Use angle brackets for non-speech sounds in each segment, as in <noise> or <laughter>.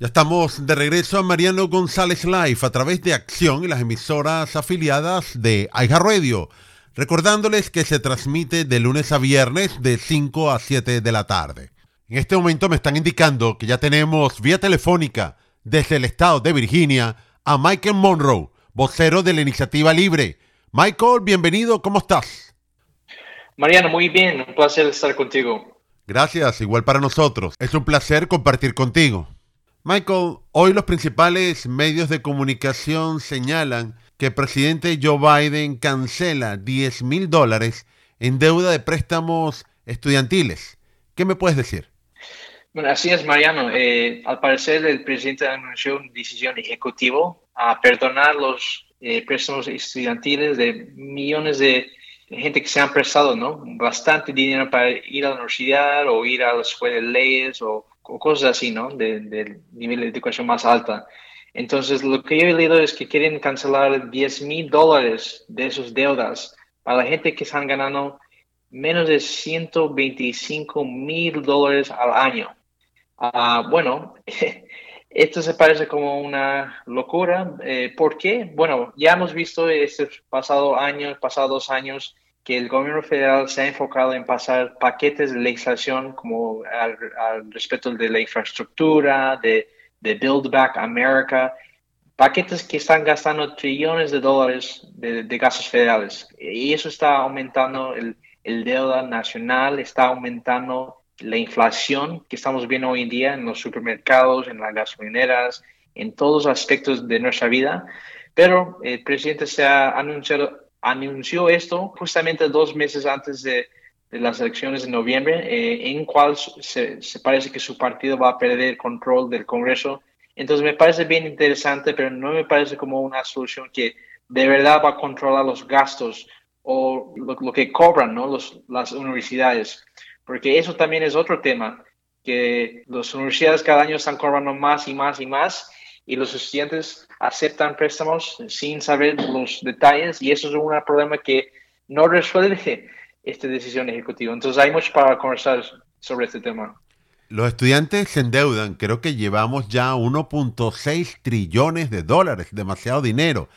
Ya estamos de regreso a Mariano González Live a través de Acción y las emisoras afiliadas de Radio. Recordándoles que se transmite de lunes a viernes de 5 a 7 de la tarde. En este momento me están indicando que ya tenemos vía telefónica desde el estado de Virginia a Michael Monroe, vocero de la Iniciativa Libre. Michael, bienvenido, ¿cómo estás? Mariano, muy bien, un placer estar contigo. Gracias, igual para nosotros. Es un placer compartir contigo. Michael, hoy los principales medios de comunicación señalan que el presidente Joe Biden cancela 10 mil dólares en deuda de préstamos estudiantiles. ¿Qué me puedes decir? Bueno, así es, Mariano. Eh, al parecer, el presidente anunció una decisión ejecutiva a perdonar los eh, préstamos estudiantiles de millones de gente que se han prestado, ¿no? Bastante dinero para ir a la universidad o ir a la escuela de leyes o o cosas así, ¿no? De, nivel de educación más alta. Entonces, lo que yo he leído es que quieren cancelar 10 mil dólares de sus deudas para la gente que están ganando menos de 125 mil dólares al año. Ah, bueno, <laughs> esto se parece como una locura. Eh, ¿Por qué? Bueno, ya hemos visto este pasado año, pasados años, que el gobierno federal se ha enfocado en pasar paquetes de legislación como al, respecto de la infraestructura, de, Build Back America, paquetes que están gastando trillones de dólares de, gastos federales. Y eso está aumentando el, el deuda nacional, está aumentando la inflación que estamos viendo hoy en día en los supermercados, en las gasolineras, en todos los aspectos de nuestra vida. Pero el presidente se ha anunciado anunció esto justamente dos meses antes de, las elecciones de noviembre, eh, en cual se, parece que su partido va a perder control del Congreso. Entonces me parece bien interesante, pero no me parece como una solución que de verdad va a controlar los gastos o lo, que cobran ¿no? Los, las universidades. Porque eso también es otro tema, que las universidades cada año están cobrando más y más y más y los estudiantes aceptan préstamos sin saber los detalles y eso es un problema que no resuelve esta decisión ejecutiva. Entonces hay mucho para conversar sobre este tema. Los estudiantes se endeudan, creo que llevamos ya 1.6 trillones de dólares, demasiado dinero.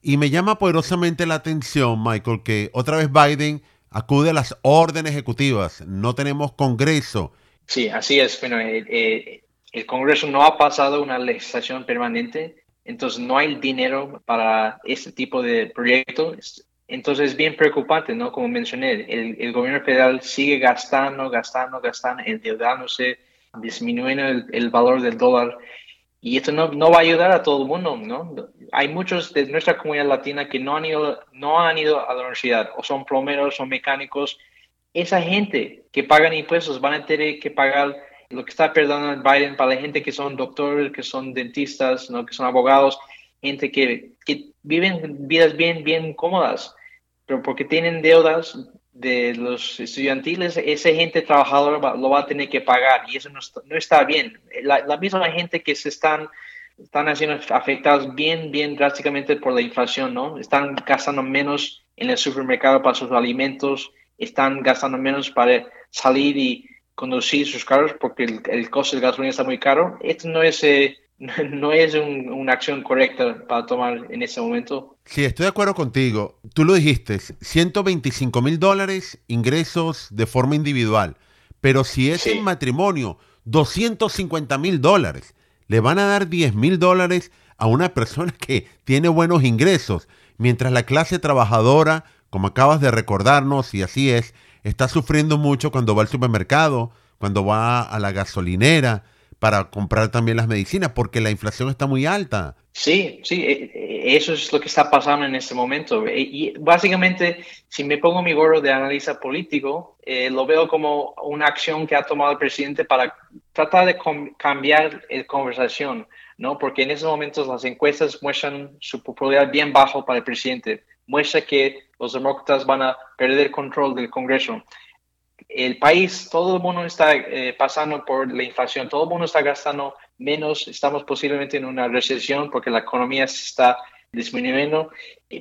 Y me llama poderosamente la atención, Michael, que otra vez Biden acude a las órdenes ejecutivas, no tenemos Congreso. Sí, así es. Bueno, eh, eh, el Congreso no ha pasado una legislación permanente, entonces no hay dinero para este tipo de proyectos. Entonces es bien preocupante, ¿no? Como mencioné, el, gobierno federal sigue gastando, gastando, gastando, endeudándose, disminuyendo el, valor del dólar. Y esto no, no, va a ayudar a todo el mundo, ¿no? Hay muchos de nuestra comunidad latina que no han ido, no han ido a la universidad, o son plomeros, o mecánicos. Esa gente que pagan impuestos van a tener que pagar lo que está perdonando Biden para la gente que son doctores, que son dentistas, ¿no? que son abogados, gente que, que viven vidas bien, bien cómodas, pero porque tienen deudas de los estudiantiles, esa gente trabajadora lo va a tener que pagar y eso no está, no está bien. La, la, misma gente que se están, están haciendo afectados bien, bien drásticamente por la inflación, ¿no? Están gastando menos en el supermercado para sus alimentos, están gastando menos para salir y conducir sus carros porque el, costo de gasolina está muy caro. Esto no es, eh, <laughs> no es una acción correcta para tomar en este momento. Sí, estoy de acuerdo contigo. Tú lo dijiste, 125 mil dólares ingresos de forma individual. Pero si es en matrimonio, 250 mil dólares. Le van a dar 10 mil dólares a una persona que tiene buenos ingresos, mientras la clase trabajadora, como acabas de recordarnos, y así es, está sufriendo mucho cuando va al supermercado, cuando va a la gasolinera para comprar también las medicinas, porque la inflación está muy alta. Sí, sí, eh, eh, eso es lo que está pasando en este momento. Eh, y básicamente, si me pongo mi gorro de analista político, lo veo como una acción que ha tomado el presidente para tratar de cambiar la conversación, ¿no? Porque en esos momentos las encuestas muestran su popularidad bien bajo para el presidente muestra que los demócratas van a perder control del Congreso. El país, todo el mundo está eh, pasando por la inflación, todo el mundo está gastando menos, estamos posiblemente en una recesión porque la economía se está disminuyendo,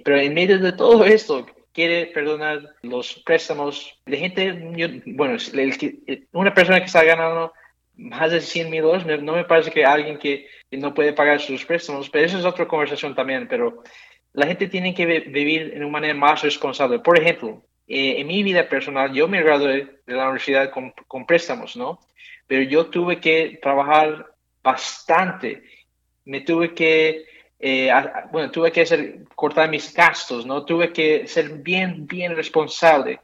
pero en medio de todo esto, quiere perdonar los préstamos de gente, bueno, una persona que está ganando más de 100 mil dólares, no me parece que alguien que, no puede pagar sus préstamos, pero eso es otra conversación también, pero la gente tiene que vivir en una manera más responsable. Por ejemplo, eh, en mi vida personal, yo me gradué de la universidad con, préstamos, ¿no? Pero yo tuve que trabajar bastante. Me tuve que eh, bueno, tuve que hacer, cortar mis gastos, ¿no? Tuve que ser bien, bien responsable.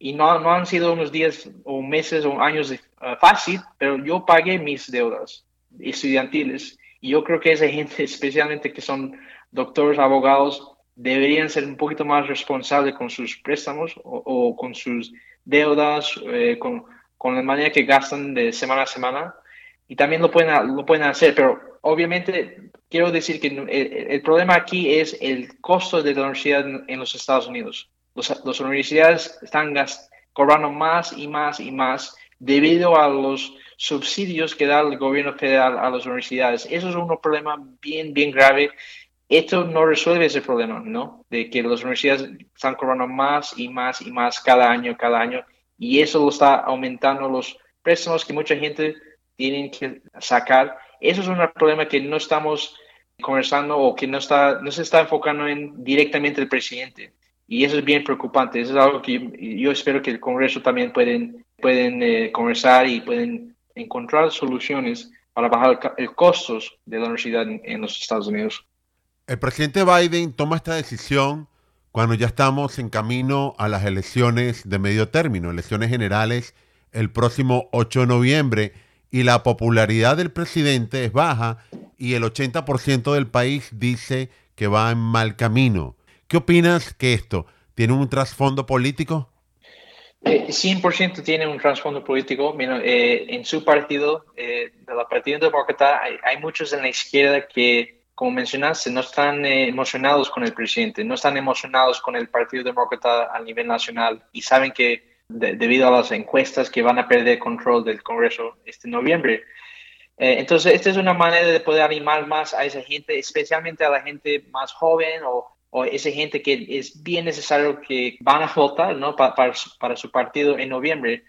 Y no, no han sido unos días o meses o años uh, fácil, pero yo pagué mis deudas estudiantiles. Y yo creo que esa gente, <laughs> especialmente que son doctores, abogados, deberían ser un poquito más responsables con sus préstamos o, con sus deudas, eh, con, con la manera que gastan de semana a semana. Y también lo pueden, lo pueden hacer, pero obviamente quiero decir que el, problema aquí es el costo de la universidad en, los Estados Unidos. las universidades están cobrando más y más y más debido a los subsidios que da el gobierno federal a las universidades. Eso es un problema bien, bien grave. Esto no resuelve ese problema, ¿no? De que las universidades están cobrando más y más y más cada año, cada año. Y eso lo está aumentando los préstamos que mucha gente tiene que sacar eso es un problema que no estamos conversando o que no, está, no se está enfocando en directamente el presidente. Y eso es bien preocupante. Eso es algo que yo, espero que el Congreso también pueden, pueden eh, conversar y pueden encontrar soluciones para bajar el, costos de la universidad en, los Estados Unidos. El presidente Biden toma esta decisión cuando ya estamos en camino a las elecciones de medio término, elecciones generales el próximo 8 de noviembre y la popularidad del presidente es baja y el 80% del país dice que va en mal camino. ¿Qué opinas que esto tiene un trasfondo político? 100% eh, tiene un trasfondo político. Eh, en su partido, eh, de la Partido Demócrata, hay, muchos en la izquierda que, como mencionaste, no están emocionados con el presidente, no están emocionados con el Partido Demócrata a nivel nacional y saben que debido a las encuestas que van a perder control del Congreso este noviembre. Eh, entonces, esta es una manera de poder animar más a esa gente, especialmente a la gente más joven o, o esa gente que es bien necesario que van a votar ¿no? para, para, su partido en noviembre.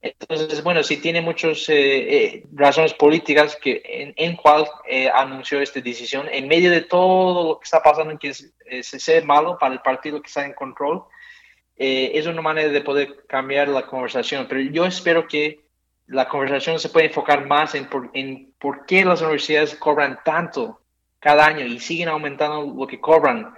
Entonces, bueno, si tiene muchas eh, eh, razones políticas que, en, en cual anunció esta decisión, en medio de todo lo que está pasando, que es, es, malo para el partido que está en control, eh, es una manera de poder cambiar la conversación, pero yo espero que la conversación se pueda enfocar más en por, en por qué las universidades cobran tanto cada año y siguen aumentando lo que cobran.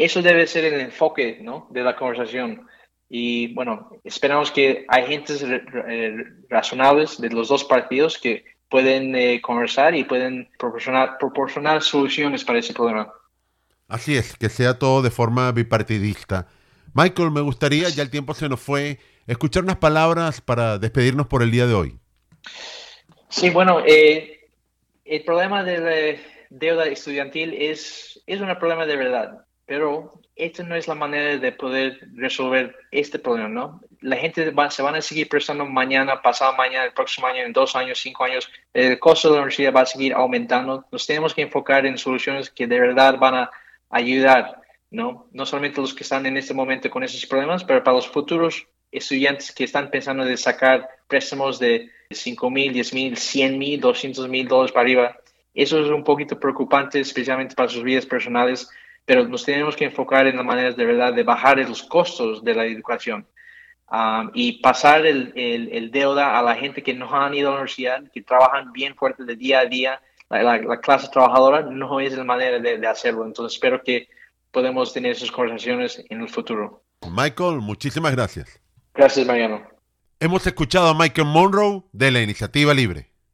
Eso debe ser el enfoque ¿no? de la conversación. Y bueno, esperamos que hay gentes eh, razonables de los dos partidos que pueden eh, conversar y pueden proporcionar, proporcionar soluciones para ese problema. Así es, que sea todo de forma bipartidista. Michael, me gustaría, ya el tiempo se nos fue, escuchar unas palabras para despedirnos por el día de hoy. Sí, bueno, eh, el problema de la deuda estudiantil es, es un problema de verdad, pero esta no es la manera de poder resolver este problema, ¿no? La gente se van a seguir prestando mañana, pasado mañana, el próximo año, en dos años, cinco años, el costo de la universidad va a seguir aumentando. Nos tenemos que enfocar en soluciones que de verdad van a ayudar ¿no? No solamente los que están en este momento con esos problemas, pero para los futuros estudiantes que están pensando de sacar préstamos de 5 mil, 10 mil, 100 mil, 200 mil dólares para arriba. Eso es un poquito preocupante, especialmente para sus vidas personales, pero nos tenemos que enfocar en las maneras de verdad de bajar los costos de la educación um, y pasar el, el, deuda a la gente que no han ido a la universidad, que trabajan bien fuerte de día a día. La, clase trabajadora no es la manera de, de hacerlo. Entonces espero que podemos tener esas conversaciones en el futuro. Michael, muchísimas gracias. Gracias, Mariano. Hemos escuchado a Michael Monroe de la Iniciativa Libre.